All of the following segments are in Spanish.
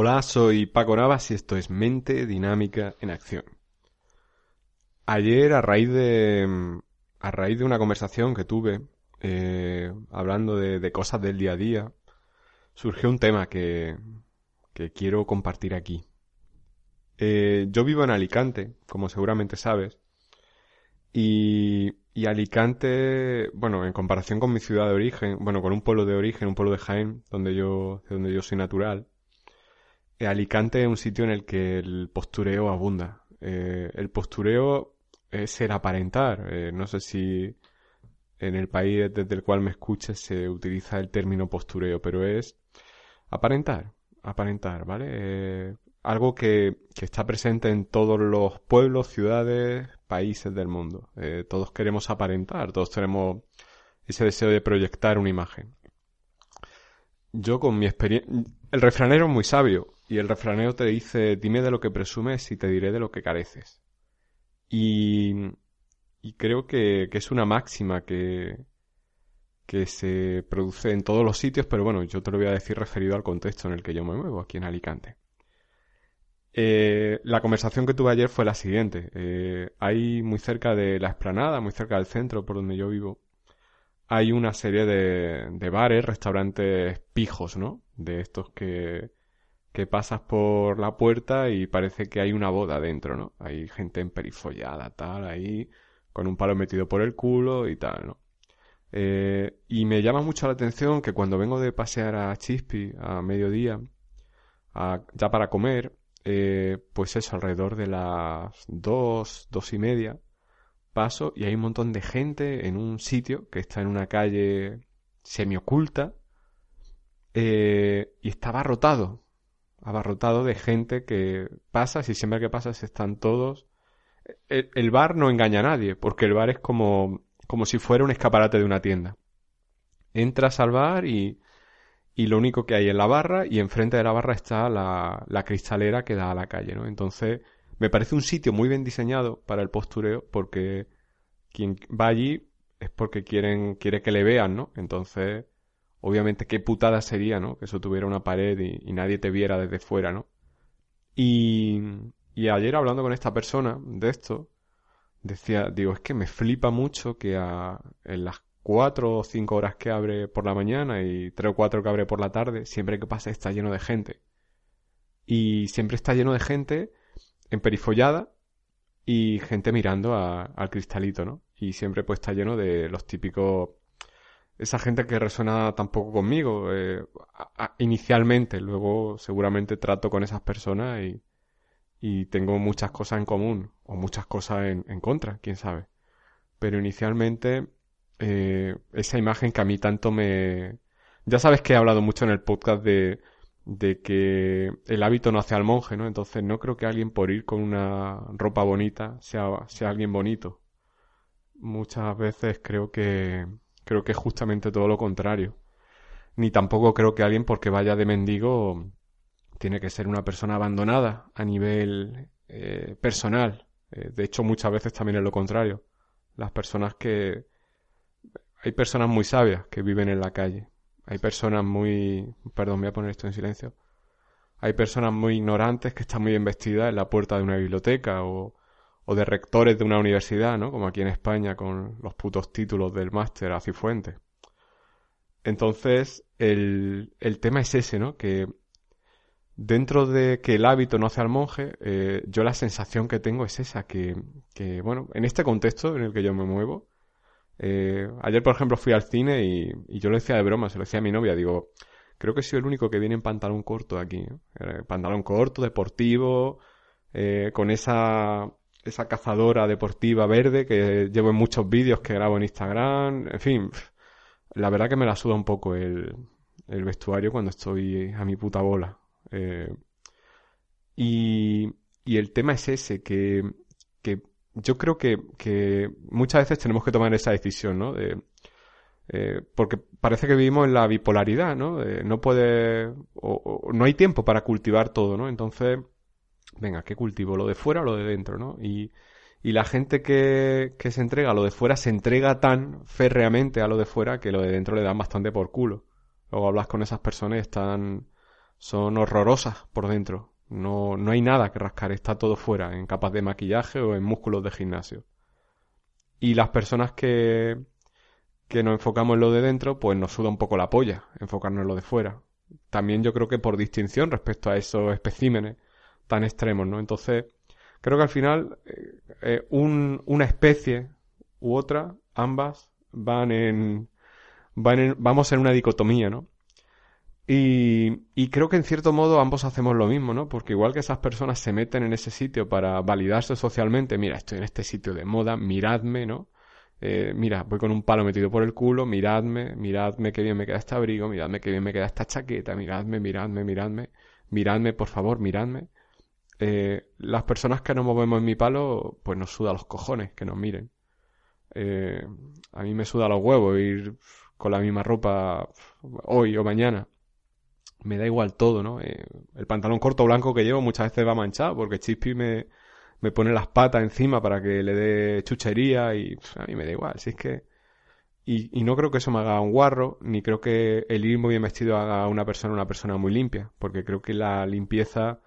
Hola, soy Paco Navas y esto es Mente Dinámica en Acción. Ayer, a raíz de, a raíz de una conversación que tuve, eh, hablando de, cosas del día a día, surgió un tema que, que quiero compartir aquí. Eh, yo vivo en Alicante, como seguramente sabes, y, y, Alicante, bueno, en comparación con mi ciudad de origen, bueno, con un pueblo de origen, un pueblo de Jaén, donde yo, donde yo soy natural, Alicante es un sitio en el que el postureo abunda. Eh, el postureo es el aparentar. Eh, no sé si en el país desde el cual me escuches se utiliza el término postureo, pero es aparentar, aparentar, ¿vale? algo que, que, está presente en todos los pueblos, ciudades, países del mundo. todos queremos aparentar, todos tenemos ese deseo de proyectar una imagen. Yo con mi experiencia... El refranero es muy sabio y el refranero te dice, dime de lo que presumes y te diré de lo que careces. Y, creo que, es una máxima que, que se produce en todos los sitios, pero bueno, yo te lo voy a decir referido al contexto en el que yo me muevo, aquí en Alicante. Eh, la conversación que tuve ayer fue la siguiente. Eh, hay muy cerca de la explanada, muy cerca del centro por donde yo vivo, hay una serie de, de bares, restaurantes pijos, ¿no? De estos que, que pasas por la puerta y parece que hay una boda dentro, ¿no? Hay gente emperifollada, tal, ahí, con un palo metido por el culo y tal, ¿no? Eh, y me llama mucho la atención que cuando vengo de pasear a Chispi a mediodía, ya para comer, eh, pues eso, alrededor de las dos, dos y media, paso y hay un montón de gente en un sitio que está en una calle semioculta eh, y está abarrotado, abarrotado de gente que pasa, si siempre que pasas están todos. El, bar no engaña a nadie, porque el bar es como, como si fuera un escaparate de una tienda. Entras al bar y, y lo único que hay en la barra y enfrente de la barra está la, la cristalera que da a la calle, ¿no? Entonces, me parece un sitio muy bien diseñado para el postureo porque quien va allí es porque quieren, quiere que le vean, ¿no? Entonces, obviamente qué putada sería, ¿no? Que eso tuviera una pared y, nadie te viera desde fuera, ¿no? Y, y ayer hablando con esta persona de esto, decía, digo, es que me flipa mucho que a, en las cuatro o cinco horas que abre por la mañana y tres o cuatro que abre por la tarde, siempre que pasa está lleno de gente. Y siempre está lleno de gente emperifollada y gente mirando al cristalito, ¿no? Y siempre pues está lleno de los típicos esa gente que resuena tampoco conmigo eh, inicialmente, luego seguramente trato con esas personas y, y tengo muchas cosas en común o muchas cosas en, en contra, quién sabe. Pero inicialmente eh, esa imagen que a mí tanto me... Ya sabes que he hablado mucho en el podcast de, de que el hábito no hace al monje, ¿no? Entonces no creo que alguien por ir con una ropa bonita sea, sea alguien bonito. Muchas veces creo que Creo que es justamente todo lo contrario. Ni tampoco creo que alguien porque vaya de mendigo tiene que ser una persona abandonada a nivel eh, personal. Eh, de hecho, muchas veces también es lo contrario. Las personas que... Hay personas muy sabias que viven en la calle. Hay personas muy... Perdón, voy a poner esto en silencio. Hay personas muy ignorantes que están muy bien vestidas en la puerta de una biblioteca o, o de rectores de una universidad, ¿no? Como aquí en España con los putos títulos del máster a Cifuentes. Entonces, el, el, tema es ese, ¿no? Que dentro de que el hábito no hace al monje, eh, yo la sensación que tengo es esa, que, que, bueno, en este contexto en el que yo me muevo, eh, ayer, por ejemplo, fui al cine y, y, yo lo decía de broma, se lo decía a mi novia, digo, creo que soy el único que viene en pantalón corto aquí, eh, pantalón corto, deportivo, con esa esa cazadora deportiva verde que llevo en muchos vídeos que grabo en Instagram. En fin, la verdad que me la suda un poco el, el vestuario cuando estoy a mi puta bola. Eh, Y, y el tema es ese, que, que yo creo que, que, muchas veces tenemos que tomar esa decisión, ¿no? De, eh, porque parece que vivimos en la bipolaridad, ¿no? no puede, o, no hay tiempo para cultivar todo, ¿no? Entonces, venga, ¿qué cultivo? ¿Lo de fuera o lo de dentro, no? Y, la gente que, que se entrega a lo de fuera se entrega tan férreamente a lo de fuera que lo de dentro le dan bastante por culo. Luego hablas con esas personas están, son horrorosas por dentro. No, no hay nada que rascar, está todo fuera, en capas de maquillaje o en músculos de gimnasio. Y las personas que, que nos enfocamos en lo de dentro, pues nos suda un poco la polla enfocarnos en lo de fuera. También yo creo que por distinción respecto a esos especímenes tan extremos, ¿no? Entonces, creo que al final eh, eh, un, una especie u otra, ambas, van en, van en, vamos en una dicotomía, ¿no? Y, creo que en cierto modo ambos hacemos lo mismo, ¿no? Porque igual que esas personas se meten en ese sitio para validarse socialmente, mira, estoy en este sitio de moda, miradme, ¿no? Eh, mira, voy con un palo metido por el culo, miradme, miradme qué bien me queda este abrigo, miradme qué bien me queda esta chaqueta, miradme, miradme, miradme, miradme, por favor, miradme. Eh, las personas que nos movemos en mi palo, pues nos suda los cojones que nos miren. Eh, a mí me suda los huevos ir con la misma ropa hoy o mañana me da igual todo, ¿no? Eh, el pantalón corto blanco que llevo muchas veces va manchado porque Chispy me, me pone las patas encima para que le dé chuchería y a mí me da igual, si es que... Y, y, no creo que eso me haga un guarro, ni creo que el ir muy bien vestido haga a una persona una persona muy limpia, porque creo que la limpieza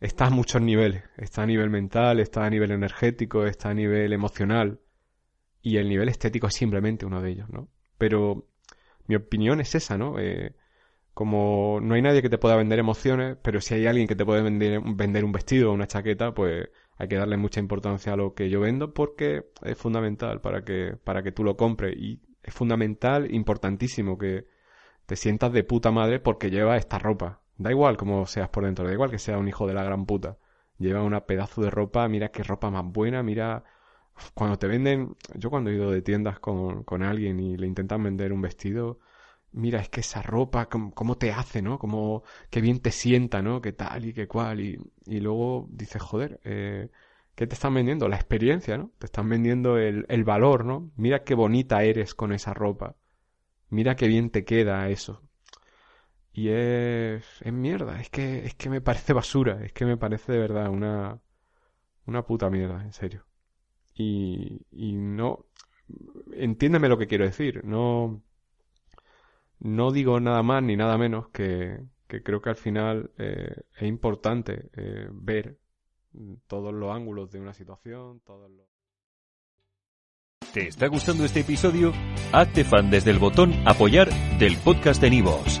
está a muchos niveles. Está a nivel mental, está a nivel energético, está a nivel emocional. Y el nivel estético es simplemente uno de ellos, ¿no? Pero mi opinión es esa, ¿no? Eh, como no hay nadie que te pueda vender emociones, pero si hay alguien que te puede vender, vender un vestido o una chaqueta, pues hay que darle mucha importancia a lo que yo vendo porque es fundamental para que, para que tú lo compres. Y es fundamental, importantísimo que te sientas de puta madre porque lleva esta ropa. Da igual como seas por dentro, da igual que sea un hijo de la gran puta. Lleva una pedazo de ropa, mira qué ropa más buena, mira... Cuando te venden, yo cuando he ido de tiendas con, con alguien y le intentan vender un vestido, mira, es que esa ropa, cómo, te hace, ¿no? Cómo, qué bien te sienta, ¿no? Qué tal y qué cual. Y, y luego dices, joder, eh, ¿qué te están vendiendo? La experiencia, ¿no? Te están vendiendo el, el valor, ¿no? Mira qué bonita eres con esa ropa. Mira qué bien te queda eso. Y es, es mierda, es que, es que me parece basura, es que me parece de verdad una, una puta mierda, en serio. Y, y no, entiéndeme lo que quiero decir, no, no digo nada más ni nada menos que, que creo que al final eh, es importante eh, ver todos los ángulos de una situación, todos los... ¿Te está gustando este episodio? Hazte fan desde el botón apoyar del podcast de Nivos.